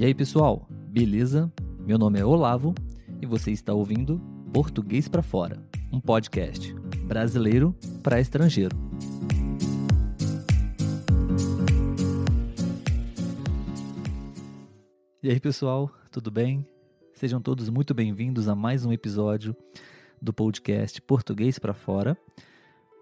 E aí, pessoal, beleza? Meu nome é Olavo e você está ouvindo Português para Fora, um podcast brasileiro para estrangeiro. E aí, pessoal, tudo bem? Sejam todos muito bem-vindos a mais um episódio do podcast Português para Fora.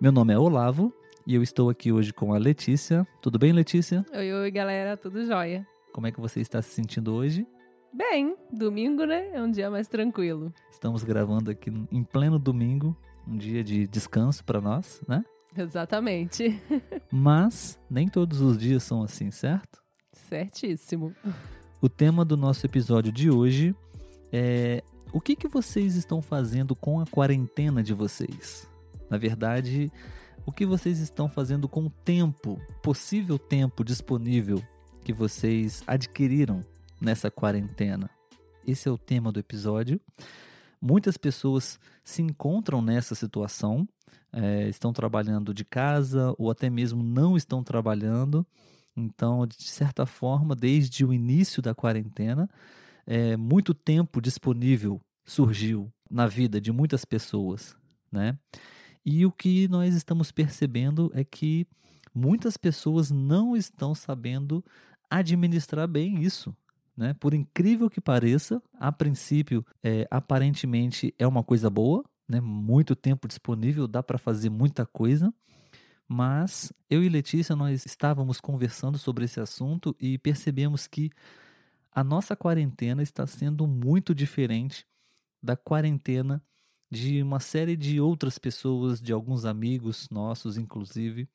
Meu nome é Olavo e eu estou aqui hoje com a Letícia. Tudo bem, Letícia? Oi, oi, galera, tudo jóia? Como é que você está se sentindo hoje? Bem, domingo, né? É um dia mais tranquilo. Estamos gravando aqui em pleno domingo, um dia de descanso para nós, né? Exatamente. Mas nem todos os dias são assim, certo? Certíssimo. O tema do nosso episódio de hoje é o que, que vocês estão fazendo com a quarentena de vocês? Na verdade, o que vocês estão fazendo com o tempo, possível tempo disponível que vocês adquiriram nessa quarentena? Esse é o tema do episódio. Muitas pessoas se encontram nessa situação, é, estão trabalhando de casa ou até mesmo não estão trabalhando. Então, de certa forma, desde o início da quarentena, é, muito tempo disponível surgiu na vida de muitas pessoas, né? E o que nós estamos percebendo é que muitas pessoas não estão sabendo administrar bem isso. Né? Por incrível que pareça, a princípio, é, aparentemente é uma coisa boa, né? muito tempo disponível, dá para fazer muita coisa, mas eu e Letícia nós estávamos conversando sobre esse assunto e percebemos que a nossa quarentena está sendo muito diferente da quarentena de uma série de outras pessoas, de alguns amigos nossos, inclusive.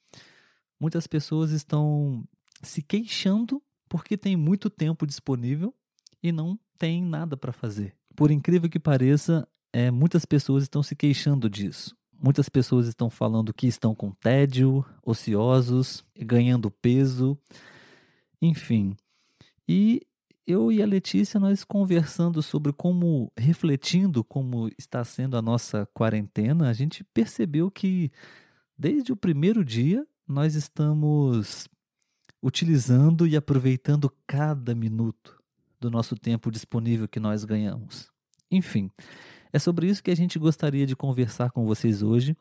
Muitas pessoas estão se queixando porque tem muito tempo disponível e não tem nada para fazer. Por incrível que pareça, é, muitas pessoas estão se queixando disso. Muitas pessoas estão falando que estão com tédio, ociosos, ganhando peso, enfim. E eu e a Letícia nós conversando sobre como, refletindo como está sendo a nossa quarentena, a gente percebeu que desde o primeiro dia nós estamos utilizando e aproveitando cada minuto do nosso tempo disponível que nós ganhamos. Enfim, é sobre isso que a gente gostaria de conversar com vocês hoje,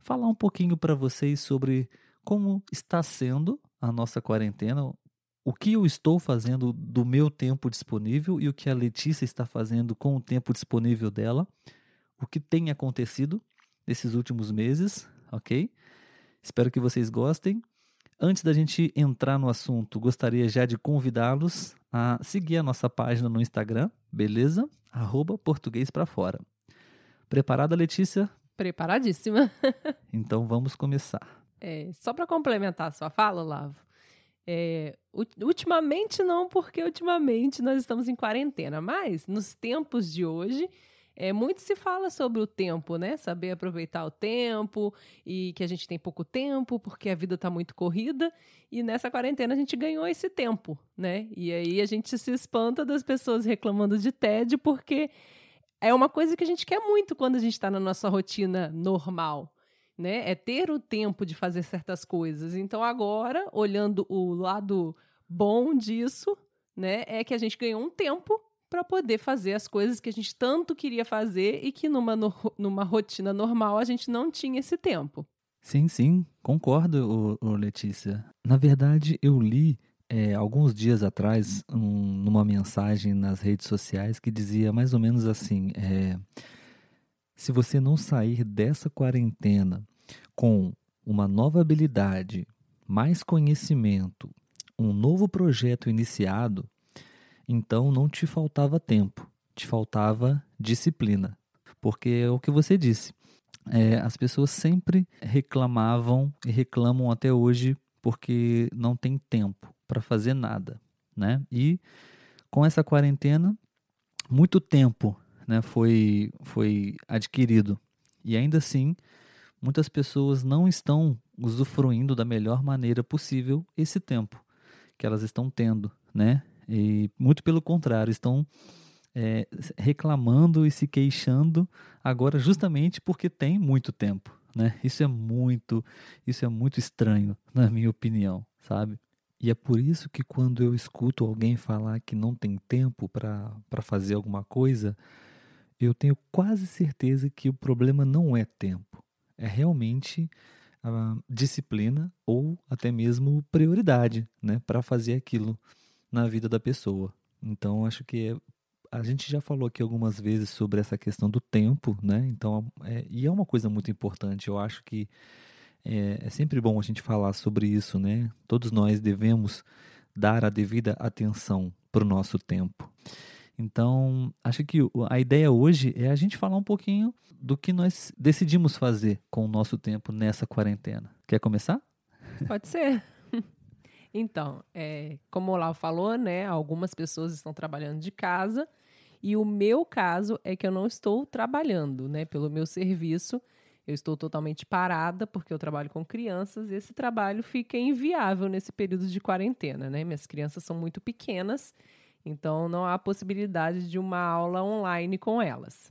falar um pouquinho para vocês sobre como está sendo a nossa quarentena, o que eu estou fazendo do meu tempo disponível e o que a Letícia está fazendo com o tempo disponível dela, o que tem acontecido nesses últimos meses, ok? Espero que vocês gostem. Antes da gente entrar no assunto, gostaria já de convidá-los a seguir a nossa página no Instagram, beleza? Arroba português para fora. Preparada, Letícia? Preparadíssima. então vamos começar. É, só para complementar a sua fala, Lavo, é, ultimamente não, porque ultimamente nós estamos em quarentena, mas nos tempos de hoje, é, muito se fala sobre o tempo, né? Saber aproveitar o tempo e que a gente tem pouco tempo porque a vida está muito corrida. E nessa quarentena a gente ganhou esse tempo, né? E aí a gente se espanta das pessoas reclamando de tédio porque é uma coisa que a gente quer muito quando a gente está na nossa rotina normal né? É ter o tempo de fazer certas coisas. Então agora, olhando o lado bom disso, né, é que a gente ganhou um tempo para poder fazer as coisas que a gente tanto queria fazer e que numa, numa rotina normal a gente não tinha esse tempo. Sim, sim, concordo, ô, ô Letícia. Na verdade, eu li é, alguns dias atrás um, numa mensagem nas redes sociais que dizia mais ou menos assim: é, se você não sair dessa quarentena com uma nova habilidade, mais conhecimento, um novo projeto iniciado, então não te faltava tempo, te faltava disciplina. Porque é o que você disse. É, as pessoas sempre reclamavam e reclamam até hoje porque não tem tempo para fazer nada, né? E com essa quarentena, muito tempo né, foi, foi adquirido. E ainda assim, muitas pessoas não estão usufruindo da melhor maneira possível esse tempo que elas estão tendo, né? E muito pelo contrário, estão é, reclamando e se queixando agora justamente porque tem muito tempo, né? Isso é muito, isso é muito estranho, na minha opinião, sabe? E é por isso que quando eu escuto alguém falar que não tem tempo para fazer alguma coisa, eu tenho quase certeza que o problema não é tempo. É realmente a disciplina ou até mesmo prioridade né, para fazer aquilo na vida da pessoa. Então, acho que a gente já falou aqui algumas vezes sobre essa questão do tempo, né? Então, é, e é uma coisa muito importante. Eu acho que é, é sempre bom a gente falar sobre isso, né? Todos nós devemos dar a devida atenção para o nosso tempo. Então, acho que a ideia hoje é a gente falar um pouquinho do que nós decidimos fazer com o nosso tempo nessa quarentena. Quer começar? Pode ser. Então, é, como o Lau falou, né, algumas pessoas estão trabalhando de casa e o meu caso é que eu não estou trabalhando, né, pelo meu serviço. Eu estou totalmente parada porque eu trabalho com crianças e esse trabalho fica inviável nesse período de quarentena, né? Minhas crianças são muito pequenas, então não há possibilidade de uma aula online com elas.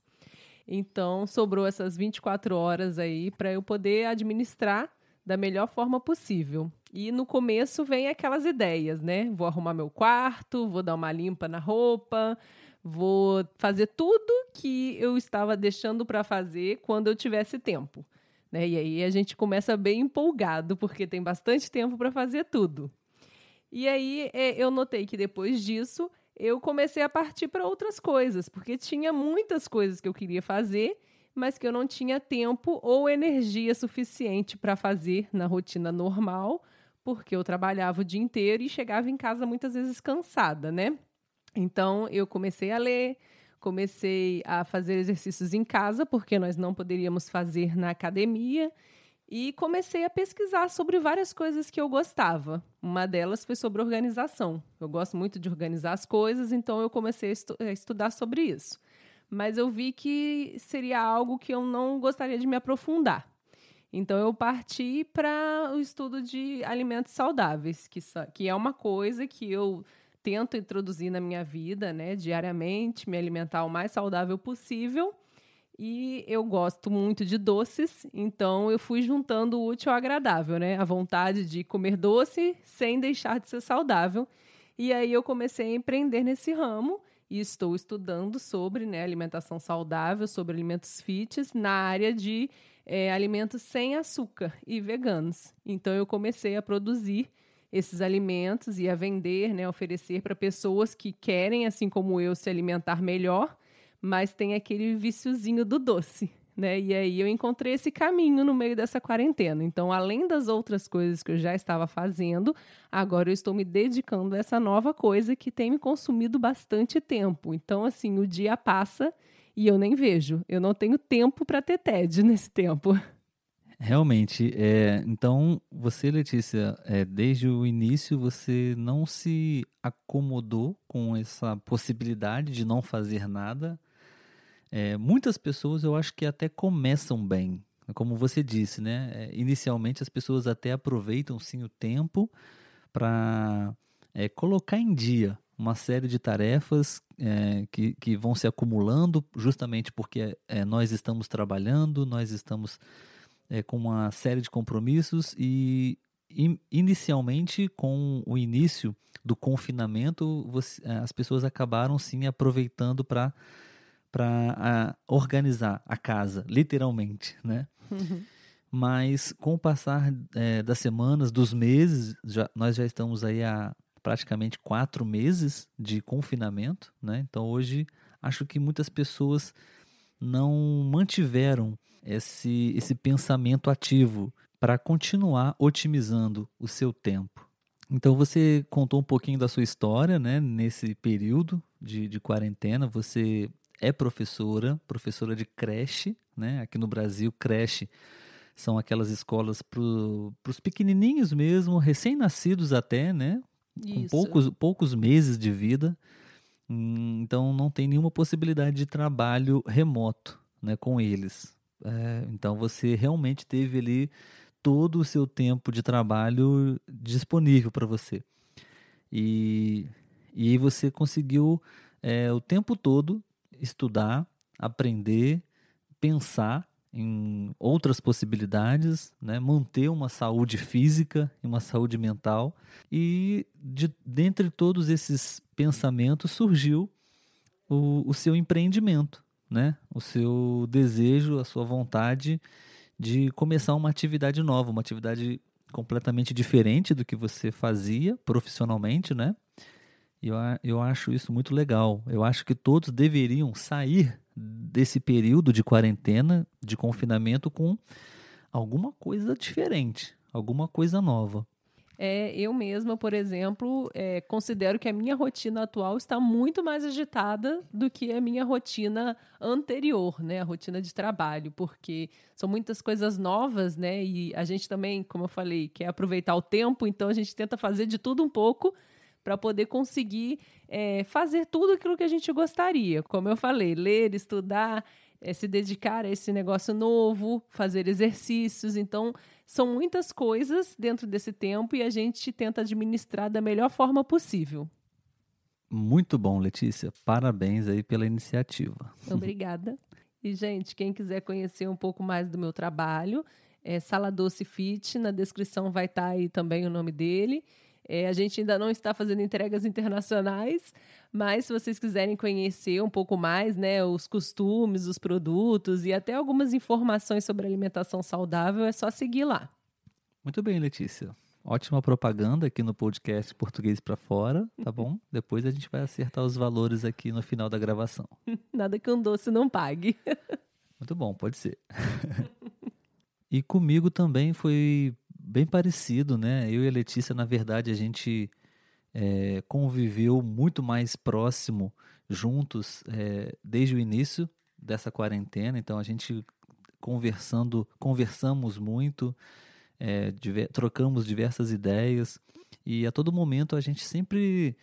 Então sobrou essas 24 horas aí para eu poder administrar da melhor forma possível. E no começo vem aquelas ideias, né? Vou arrumar meu quarto, vou dar uma limpa na roupa, vou fazer tudo que eu estava deixando para fazer quando eu tivesse tempo. Né? E aí a gente começa bem empolgado, porque tem bastante tempo para fazer tudo. E aí é, eu notei que depois disso eu comecei a partir para outras coisas, porque tinha muitas coisas que eu queria fazer mas que eu não tinha tempo ou energia suficiente para fazer na rotina normal, porque eu trabalhava o dia inteiro e chegava em casa muitas vezes cansada, né? Então eu comecei a ler, comecei a fazer exercícios em casa, porque nós não poderíamos fazer na academia, e comecei a pesquisar sobre várias coisas que eu gostava. Uma delas foi sobre organização. Eu gosto muito de organizar as coisas, então eu comecei a, estu a estudar sobre isso mas eu vi que seria algo que eu não gostaria de me aprofundar. Então eu parti para o estudo de alimentos saudáveis, que, que é uma coisa que eu tento introduzir na minha vida, né, diariamente, me alimentar o mais saudável possível. E eu gosto muito de doces, então eu fui juntando o útil ao agradável, né? A vontade de comer doce sem deixar de ser saudável. E aí eu comecei a empreender nesse ramo e estou estudando sobre né, alimentação saudável, sobre alimentos fits na área de é, alimentos sem açúcar e veganos. Então eu comecei a produzir esses alimentos e a vender, né, oferecer para pessoas que querem, assim como eu, se alimentar melhor, mas tem aquele viciozinho do doce né? E aí eu encontrei esse caminho no meio dessa quarentena. Então, além das outras coisas que eu já estava fazendo, agora eu estou me dedicando a essa nova coisa que tem me consumido bastante tempo. Então, assim, o dia passa e eu nem vejo. Eu não tenho tempo para ter TED nesse tempo. Realmente, é, então você, Letícia, é, desde o início você não se acomodou com essa possibilidade de não fazer nada, é, muitas pessoas eu acho que até começam bem, como você disse, né? É, inicialmente as pessoas até aproveitam sim o tempo para é, colocar em dia uma série de tarefas é, que, que vão se acumulando justamente porque é, nós estamos trabalhando, nós estamos é, com uma série de compromissos e in, inicialmente com o início do confinamento você, é, as pessoas acabaram sim aproveitando para para organizar a casa, literalmente, né? Uhum. Mas com o passar é, das semanas, dos meses, já, nós já estamos aí há praticamente quatro meses de confinamento, né? Então hoje acho que muitas pessoas não mantiveram esse, esse pensamento ativo para continuar otimizando o seu tempo. Então você contou um pouquinho da sua história, né? Nesse período de, de quarentena, você é professora, professora de creche, né? Aqui no Brasil, creche são aquelas escolas para os pequenininhos mesmo, recém-nascidos até, né? Com poucos, poucos meses de vida. Hum, então não tem nenhuma possibilidade de trabalho remoto né, com eles. É, então você realmente teve ali todo o seu tempo de trabalho disponível para você. E, e aí você conseguiu é, o tempo todo estudar, aprender, pensar em outras possibilidades, né? manter uma saúde física e uma saúde mental. E de, dentre todos esses pensamentos surgiu o, o seu empreendimento, né? o seu desejo, a sua vontade de começar uma atividade nova, uma atividade completamente diferente do que você fazia profissionalmente, né? Eu, eu acho isso muito legal. Eu acho que todos deveriam sair desse período de quarentena, de confinamento, com alguma coisa diferente, alguma coisa nova. É, eu mesma, por exemplo, é, considero que a minha rotina atual está muito mais agitada do que a minha rotina anterior, né? A rotina de trabalho, porque são muitas coisas novas, né? E a gente também, como eu falei, quer aproveitar o tempo, então a gente tenta fazer de tudo um pouco para poder conseguir é, fazer tudo aquilo que a gente gostaria. Como eu falei, ler, estudar, é, se dedicar a esse negócio novo, fazer exercícios. Então, são muitas coisas dentro desse tempo e a gente tenta administrar da melhor forma possível. Muito bom, Letícia. Parabéns aí pela iniciativa. Obrigada. E, gente, quem quiser conhecer um pouco mais do meu trabalho, é Sala Doce Fit. Na descrição vai estar aí também o nome dele. É, a gente ainda não está fazendo entregas internacionais, mas se vocês quiserem conhecer um pouco mais, né, os costumes, os produtos e até algumas informações sobre alimentação saudável, é só seguir lá. Muito bem, Letícia. Ótima propaganda aqui no podcast Português para Fora, tá bom? Depois a gente vai acertar os valores aqui no final da gravação. Nada que um doce não pague. Muito bom, pode ser. e comigo também foi bem parecido, né? Eu e a Letícia, na verdade, a gente é, conviveu muito mais próximo juntos é, desde o início dessa quarentena. Então a gente conversando, conversamos muito, é, diver, trocamos diversas ideias e a todo momento a gente sempre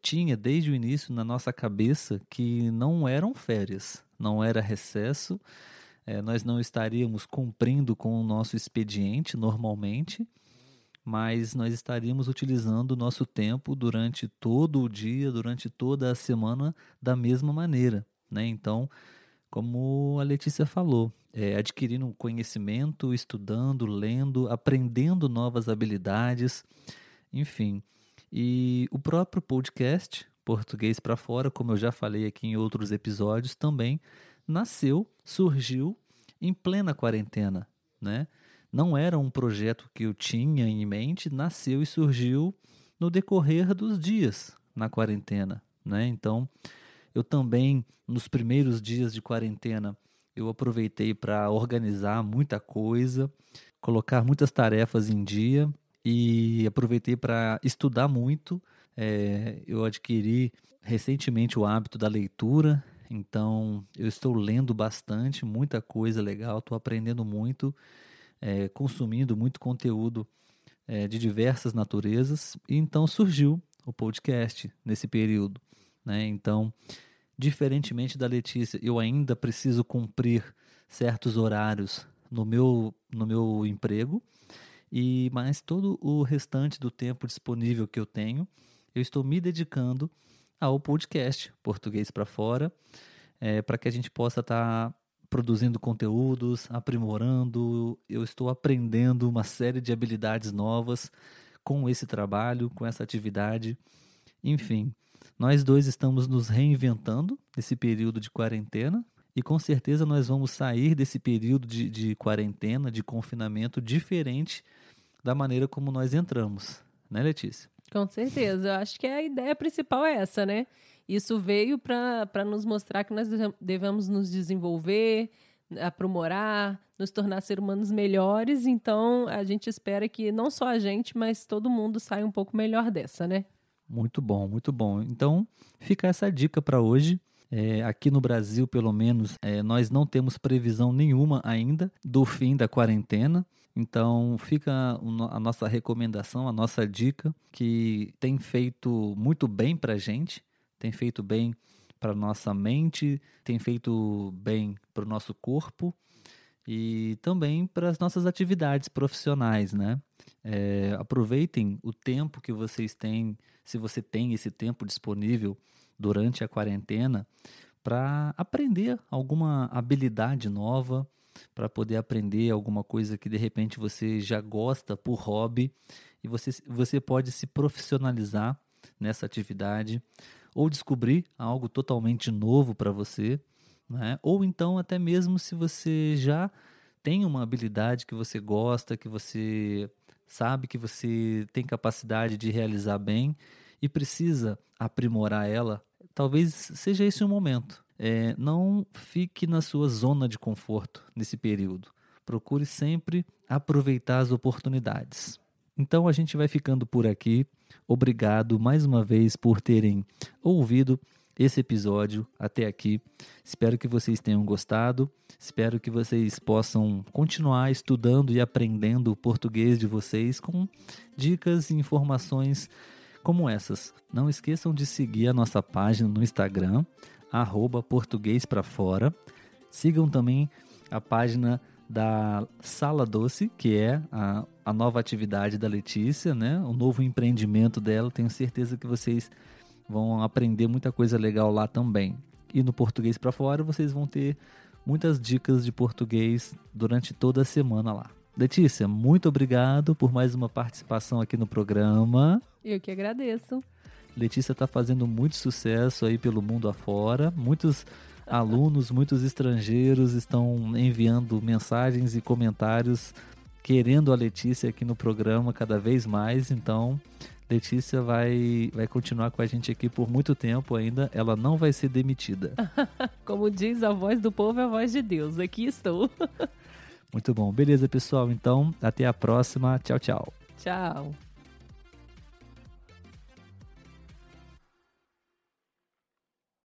tinha desde o início na nossa cabeça que não eram férias, não era recesso, é, nós não estaríamos cumprindo com o nosso expediente normalmente, mas nós estaríamos utilizando o nosso tempo durante todo o dia, durante toda a semana, da mesma maneira. Né? Então, como a Letícia falou, é, adquirindo conhecimento, estudando, lendo, aprendendo novas habilidades, enfim. E o próprio podcast, Português para Fora, como eu já falei aqui em outros episódios, também nasceu, surgiu em plena quarentena, né? Não era um projeto que eu tinha em mente, nasceu e surgiu no decorrer dos dias na quarentena, né? Então, eu também nos primeiros dias de quarentena, eu aproveitei para organizar muita coisa, colocar muitas tarefas em dia e aproveitei para estudar muito. É, eu adquiri recentemente o hábito da leitura, então, eu estou lendo bastante, muita coisa legal, estou aprendendo muito, é, consumindo muito conteúdo é, de diversas naturezas. E então surgiu o podcast nesse período. Né? Então, diferentemente da Letícia, eu ainda preciso cumprir certos horários no meu, no meu emprego, e mas todo o restante do tempo disponível que eu tenho, eu estou me dedicando ao podcast Português para Fora, é, para que a gente possa estar tá produzindo conteúdos, aprimorando. Eu estou aprendendo uma série de habilidades novas com esse trabalho, com essa atividade. Enfim, nós dois estamos nos reinventando nesse período de quarentena e com certeza nós vamos sair desse período de, de quarentena, de confinamento, diferente da maneira como nós entramos, né, Letícia? Com certeza. Eu acho que a ideia principal é essa, né? Isso veio para nos mostrar que nós devemos nos desenvolver, aprimorar, nos tornar seres humanos melhores. Então, a gente espera que não só a gente, mas todo mundo saia um pouco melhor dessa, né? Muito bom, muito bom. Então, fica essa dica para hoje. É, aqui no Brasil, pelo menos, é, nós não temos previsão nenhuma ainda do fim da quarentena. Então, fica a nossa recomendação, a nossa dica, que tem feito muito bem para a gente, tem feito bem para nossa mente, tem feito bem para o nosso corpo e também para as nossas atividades profissionais, né? É, aproveitem o tempo que vocês têm, se você tem esse tempo disponível durante a quarentena, para aprender alguma habilidade nova, para poder aprender alguma coisa que de repente você já gosta por hobby e você, você pode se profissionalizar nessa atividade ou descobrir algo totalmente novo para você, né? ou então até mesmo se você já tem uma habilidade que você gosta, que você sabe que você tem capacidade de realizar bem e precisa aprimorar ela, talvez seja esse o momento. É, não fique na sua zona de conforto nesse período. Procure sempre aproveitar as oportunidades. Então a gente vai ficando por aqui. Obrigado mais uma vez por terem ouvido esse episódio até aqui. Espero que vocês tenham gostado. Espero que vocês possam continuar estudando e aprendendo o português de vocês com dicas e informações como essas. Não esqueçam de seguir a nossa página no Instagram, arroba português para fora. Sigam também a página da Sala Doce, que é a, a nova atividade da Letícia, né? O novo empreendimento dela. Tenho certeza que vocês vão aprender muita coisa legal lá também. E no Português para Fora vocês vão ter muitas dicas de português durante toda a semana lá. Letícia, muito obrigado por mais uma participação aqui no programa. Eu que agradeço. Letícia está fazendo muito sucesso aí pelo mundo afora. Muitos alunos, muitos estrangeiros estão enviando mensagens e comentários querendo a Letícia aqui no programa cada vez mais. Então, Letícia vai, vai continuar com a gente aqui por muito tempo ainda. Ela não vai ser demitida. Como diz a voz do povo, é a voz de Deus. Aqui estou. muito bom. Beleza, pessoal. Então, até a próxima. Tchau, tchau. Tchau.